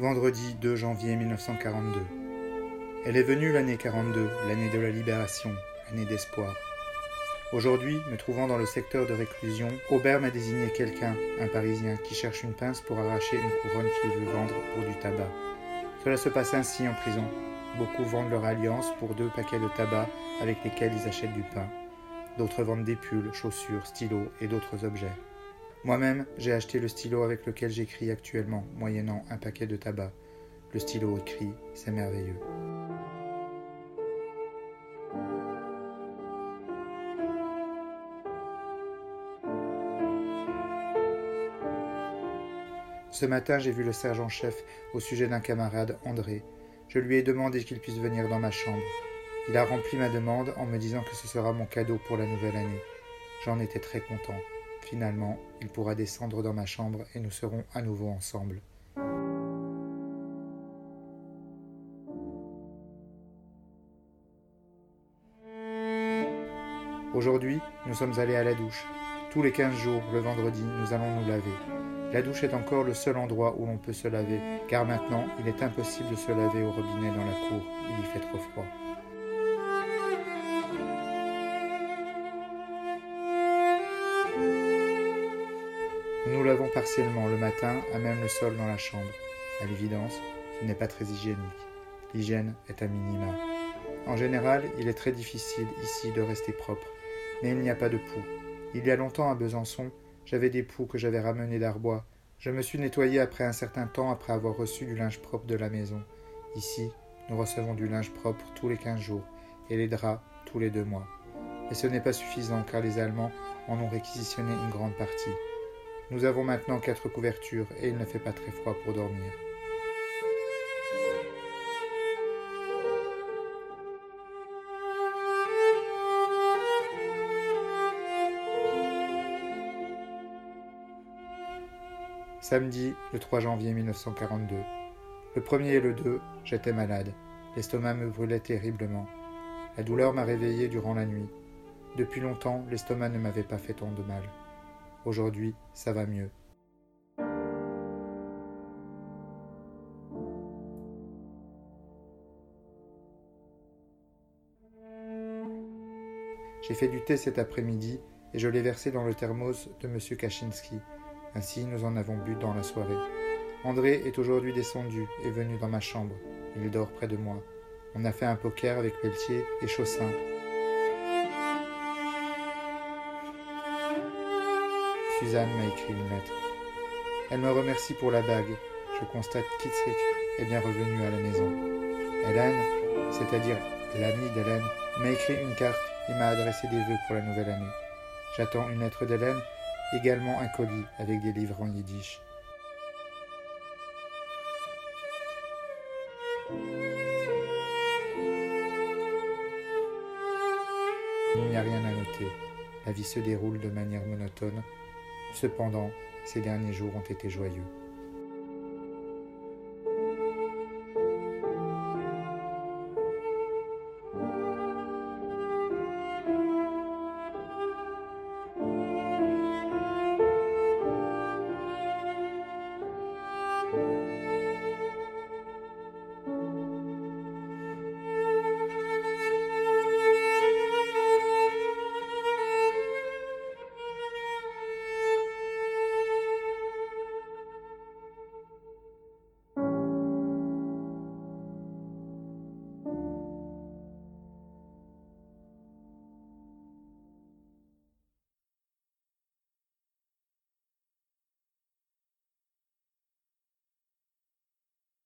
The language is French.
Vendredi 2 janvier 1942. Elle est venue l'année 42, l'année de la libération, l'année d'espoir. Aujourd'hui, me trouvant dans le secteur de réclusion, Aubert m'a désigné quelqu'un, un Parisien, qui cherche une pince pour arracher une couronne qu'il veut vendre pour du tabac. Cela se passe ainsi en prison. Beaucoup vendent leur alliance pour deux paquets de tabac avec lesquels ils achètent du pain. D'autres vendent des pulls, chaussures, stylos et d'autres objets. Moi-même, j'ai acheté le stylo avec lequel j'écris actuellement, moyennant un paquet de tabac. Le stylo écrit, c'est merveilleux. Ce matin, j'ai vu le sergent-chef au sujet d'un camarade, André. Je lui ai demandé qu'il puisse venir dans ma chambre. Il a rempli ma demande en me disant que ce sera mon cadeau pour la nouvelle année. J'en étais très content. Finalement, il pourra descendre dans ma chambre et nous serons à nouveau ensemble. Aujourd'hui, nous sommes allés à la douche. Tous les quinze jours, le vendredi, nous allons nous laver. La douche est encore le seul endroit où l'on peut se laver, car maintenant, il est impossible de se laver au robinet dans la cour, partiellement le matin, à même le sol dans la chambre. À l'évidence, ce n'est pas très hygiénique. L'hygiène est un minima. En général, il est très difficile ici de rester propre, mais il n'y a pas de poux. Il y a longtemps à Besançon, j'avais des poux que j'avais ramenés d'Arbois. Je me suis nettoyé après un certain temps après avoir reçu du linge propre de la maison. Ici, nous recevons du linge propre tous les quinze jours et les draps tous les deux mois. Et ce n'est pas suffisant car les Allemands en ont réquisitionné une grande partie. Nous avons maintenant quatre couvertures et il ne fait pas très froid pour dormir. Samedi, le 3 janvier 1942. Le premier et le 2, j'étais malade. L'estomac me brûlait terriblement. La douleur m'a réveillé durant la nuit. Depuis longtemps, l'estomac ne m'avait pas fait tant de mal. Aujourd'hui, ça va mieux. J'ai fait du thé cet après-midi et je l'ai versé dans le thermos de M. Kaczynski. Ainsi, nous en avons bu dans la soirée. André est aujourd'hui descendu et venu dans ma chambre. Il dort près de moi. On a fait un poker avec Pelletier et Chaussin. Suzanne m'a écrit une lettre. Elle me remercie pour la bague. Je constate qu'Itzrick est bien revenu à la maison. Hélène, c'est-à-dire l'amie d'Hélène, m'a écrit une carte et m'a adressé des vœux pour la nouvelle année. J'attends une lettre d'Hélène, également un colis avec des livres en yiddish. Il n'y a rien à noter. La vie se déroule de manière monotone. Cependant, ces derniers jours ont été joyeux.